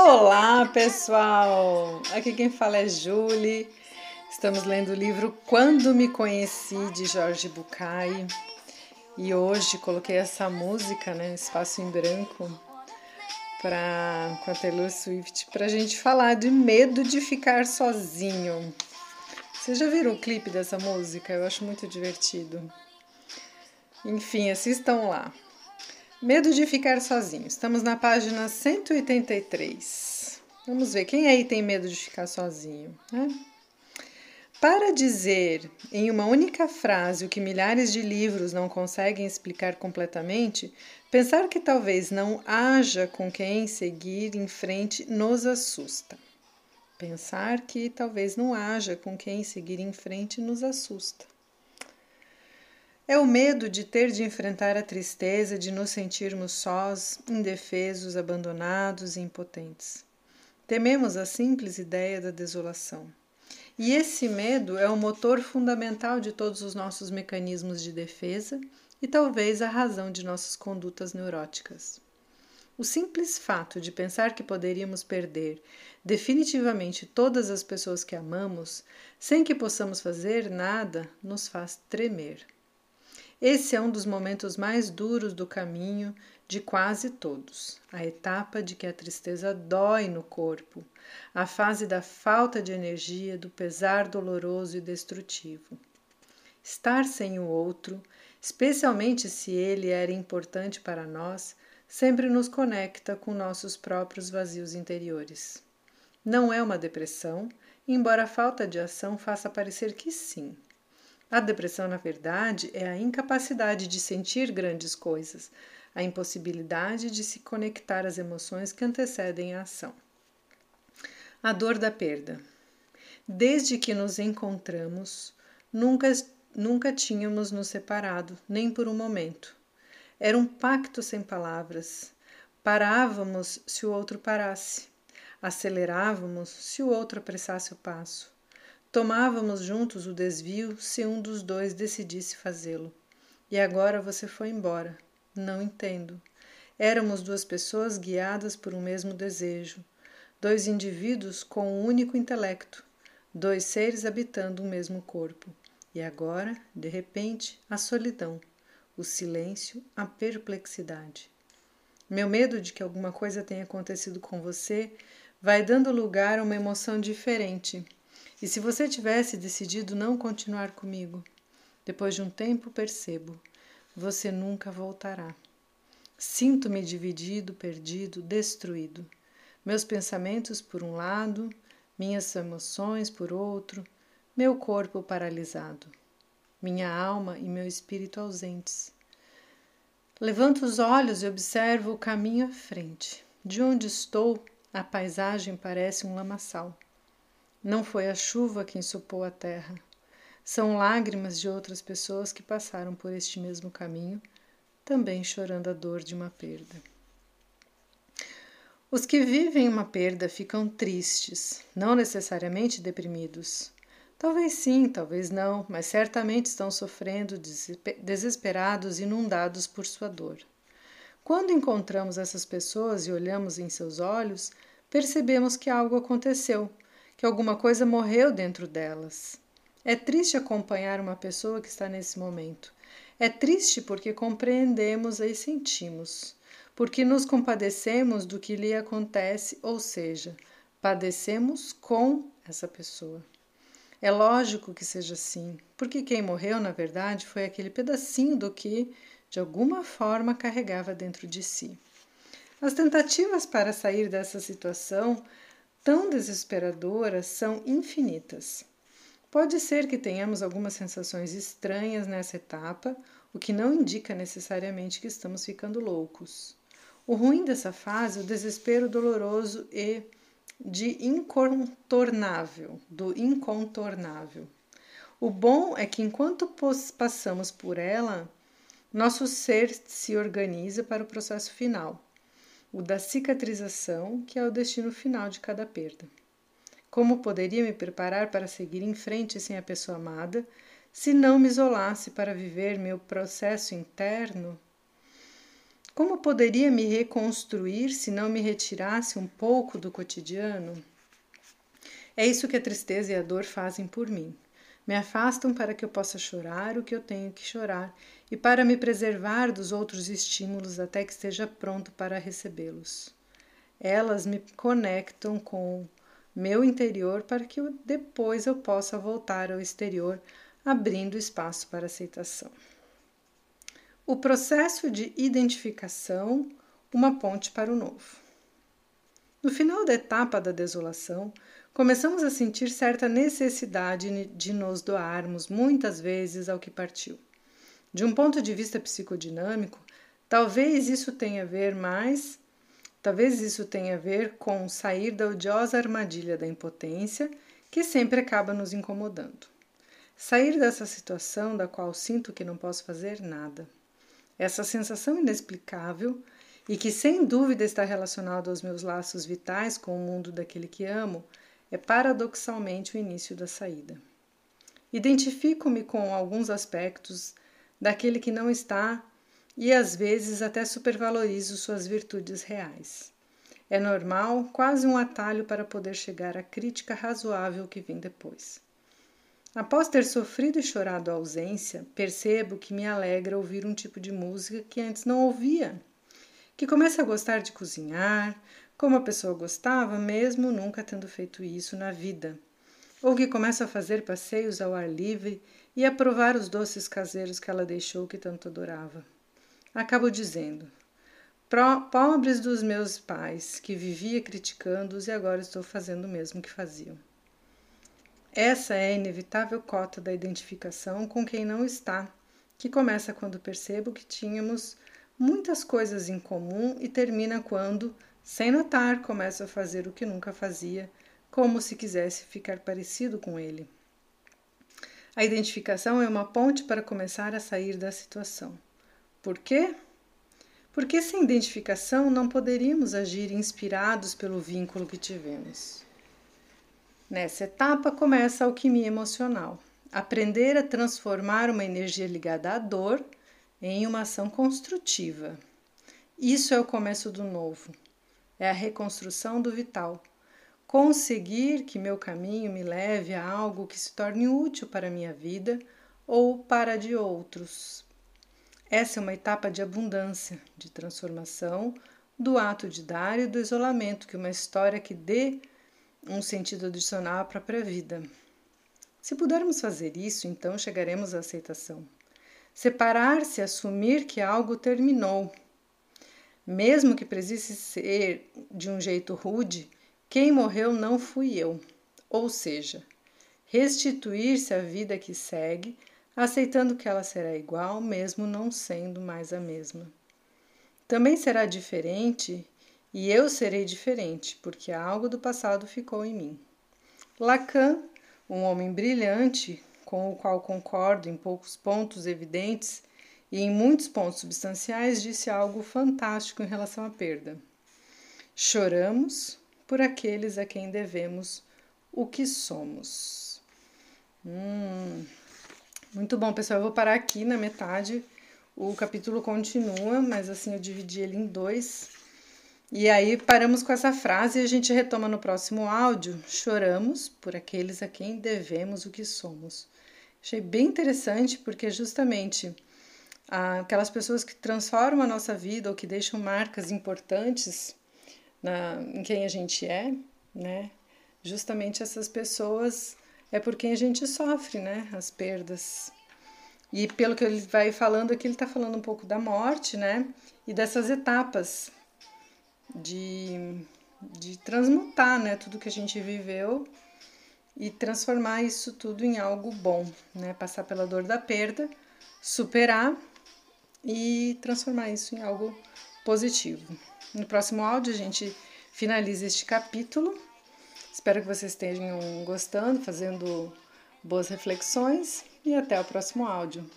Olá, pessoal! Aqui quem fala é Julie. Estamos lendo o livro Quando Me Conheci, de Jorge Bucay. E hoje coloquei essa música, né, Espaço em Branco, pra, com a Taylor Swift, para a gente falar de medo de ficar sozinho. Vocês já viram o clipe dessa música? Eu acho muito divertido. Enfim, assistam lá. Medo de ficar sozinho. Estamos na página 183. Vamos ver quem aí tem medo de ficar sozinho. Né? Para dizer em uma única frase o que milhares de livros não conseguem explicar completamente, pensar que talvez não haja com quem seguir em frente nos assusta. Pensar que talvez não haja com quem seguir em frente nos assusta. É o medo de ter de enfrentar a tristeza de nos sentirmos sós, indefesos, abandonados e impotentes. Tememos a simples ideia da desolação. E esse medo é o motor fundamental de todos os nossos mecanismos de defesa e talvez a razão de nossas condutas neuróticas. O simples fato de pensar que poderíamos perder definitivamente todas as pessoas que amamos, sem que possamos fazer nada, nos faz tremer. Esse é um dos momentos mais duros do caminho de quase todos, a etapa de que a tristeza dói no corpo, a fase da falta de energia, do pesar doloroso e destrutivo. Estar sem o outro, especialmente se ele era importante para nós, sempre nos conecta com nossos próprios vazios interiores. Não é uma depressão, embora a falta de ação faça parecer que sim. A depressão, na verdade, é a incapacidade de sentir grandes coisas, a impossibilidade de se conectar às emoções que antecedem a ação. A dor da perda. Desde que nos encontramos, nunca, nunca tínhamos nos separado, nem por um momento. Era um pacto sem palavras. Parávamos se o outro parasse. Acelerávamos se o outro apressasse o passo. Tomávamos juntos o desvio se um dos dois decidisse fazê-lo. E agora você foi embora. Não entendo. Éramos duas pessoas guiadas por um mesmo desejo, dois indivíduos com um único intelecto, dois seres habitando um mesmo corpo. E agora, de repente, a solidão, o silêncio, a perplexidade. Meu medo de que alguma coisa tenha acontecido com você vai dando lugar a uma emoção diferente e se você tivesse decidido não continuar comigo? Depois de um tempo percebo, você nunca voltará. Sinto-me dividido, perdido, destruído. Meus pensamentos por um lado, minhas emoções por outro, meu corpo paralisado, minha alma e meu espírito ausentes. Levanto os olhos e observo o caminho à frente. De onde estou, a paisagem parece um lamaçal. Não foi a chuva quem supou a terra. São lágrimas de outras pessoas que passaram por este mesmo caminho, também chorando a dor de uma perda. Os que vivem uma perda ficam tristes, não necessariamente deprimidos. Talvez sim, talvez não, mas certamente estão sofrendo, desesperados, inundados por sua dor. Quando encontramos essas pessoas e olhamos em seus olhos, percebemos que algo aconteceu que alguma coisa morreu dentro delas. É triste acompanhar uma pessoa que está nesse momento. É triste porque compreendemos e sentimos, porque nos compadecemos do que lhe acontece, ou seja, padecemos com essa pessoa. É lógico que seja assim, porque quem morreu, na verdade, foi aquele pedacinho do que, de alguma forma, carregava dentro de si. As tentativas para sair dessa situação tão desesperadoras são infinitas. Pode ser que tenhamos algumas sensações estranhas nessa etapa, o que não indica necessariamente que estamos ficando loucos. O ruim dessa fase é o desespero doloroso e de incontornável, do incontornável. O bom é que enquanto passamos por ela, nosso ser se organiza para o processo final o da cicatrização, que é o destino final de cada perda. Como poderia me preparar para seguir em frente sem a pessoa amada, se não me isolasse para viver meu processo interno? Como poderia me reconstruir se não me retirasse um pouco do cotidiano? É isso que a tristeza e a dor fazem por mim. Me afastam para que eu possa chorar o que eu tenho que chorar e para me preservar dos outros estímulos até que esteja pronto para recebê-los. Elas me conectam com meu interior para que eu, depois eu possa voltar ao exterior, abrindo espaço para aceitação. O processo de identificação, uma ponte para o novo. No final da etapa da desolação, começamos a sentir certa necessidade de nos doarmos muitas vezes ao que partiu. De um ponto de vista psicodinâmico, talvez isso tenha a ver mais, talvez isso tenha a ver com sair da odiosa armadilha da impotência que sempre acaba nos incomodando. Sair dessa situação da qual sinto que não posso fazer nada. Essa sensação inexplicável e que sem dúvida está relacionado aos meus laços vitais com o mundo daquele que amo, é paradoxalmente o início da saída. Identifico-me com alguns aspectos daquele que não está e às vezes até supervalorizo suas virtudes reais. É normal, quase um atalho para poder chegar à crítica razoável que vem depois. Após ter sofrido e chorado a ausência, percebo que me alegra ouvir um tipo de música que antes não ouvia, que começa a gostar de cozinhar, como a pessoa gostava, mesmo nunca tendo feito isso na vida, ou que começa a fazer passeios ao ar livre e a provar os doces caseiros que ela deixou que tanto adorava. Acabo dizendo: pobres dos meus pais, que vivia criticando-os e agora estou fazendo o mesmo que faziam. Essa é a inevitável cota da identificação com quem não está, que começa quando percebo que tínhamos muitas coisas em comum e termina quando, sem notar, começo a fazer o que nunca fazia, como se quisesse ficar parecido com ele. A identificação é uma ponte para começar a sair da situação. Por quê? Porque sem identificação não poderíamos agir inspirados pelo vínculo que tivemos. Nessa etapa começa a alquimia emocional. Aprender a transformar uma energia ligada à dor em uma ação construtiva. Isso é o começo do novo. É a reconstrução do vital conseguir que meu caminho me leve a algo que se torne útil para a minha vida ou para a de outros. Essa é uma etapa de abundância, de transformação, do ato de dar e do isolamento, que é uma história que dê um sentido adicional à própria vida. Se pudermos fazer isso, então chegaremos à aceitação. Separar-se, assumir que algo terminou. Mesmo que precise ser de um jeito rude, quem morreu não fui eu, ou seja, restituir-se à vida que segue, aceitando que ela será igual, mesmo não sendo mais a mesma. Também será diferente e eu serei diferente, porque algo do passado ficou em mim. Lacan, um homem brilhante, com o qual concordo em poucos pontos evidentes e em muitos pontos substanciais, disse algo fantástico em relação à perda. Choramos por aqueles a quem devemos o que somos. Hum, muito bom, pessoal. Eu vou parar aqui na metade. O capítulo continua, mas assim eu dividi ele em dois. E aí paramos com essa frase e a gente retoma no próximo áudio. Choramos por aqueles a quem devemos o que somos. Achei bem interessante porque justamente aquelas pessoas que transformam a nossa vida ou que deixam marcas importantes na, em quem a gente é, né? Justamente essas pessoas é por quem a gente sofre, né? As perdas. E pelo que ele vai falando aqui, ele está falando um pouco da morte, né? E dessas etapas de, de transmutar, né? Tudo que a gente viveu e transformar isso tudo em algo bom, né? Passar pela dor da perda, superar e transformar isso em algo positivo. No próximo áudio a gente finaliza este capítulo. Espero que vocês estejam gostando, fazendo boas reflexões e até o próximo áudio.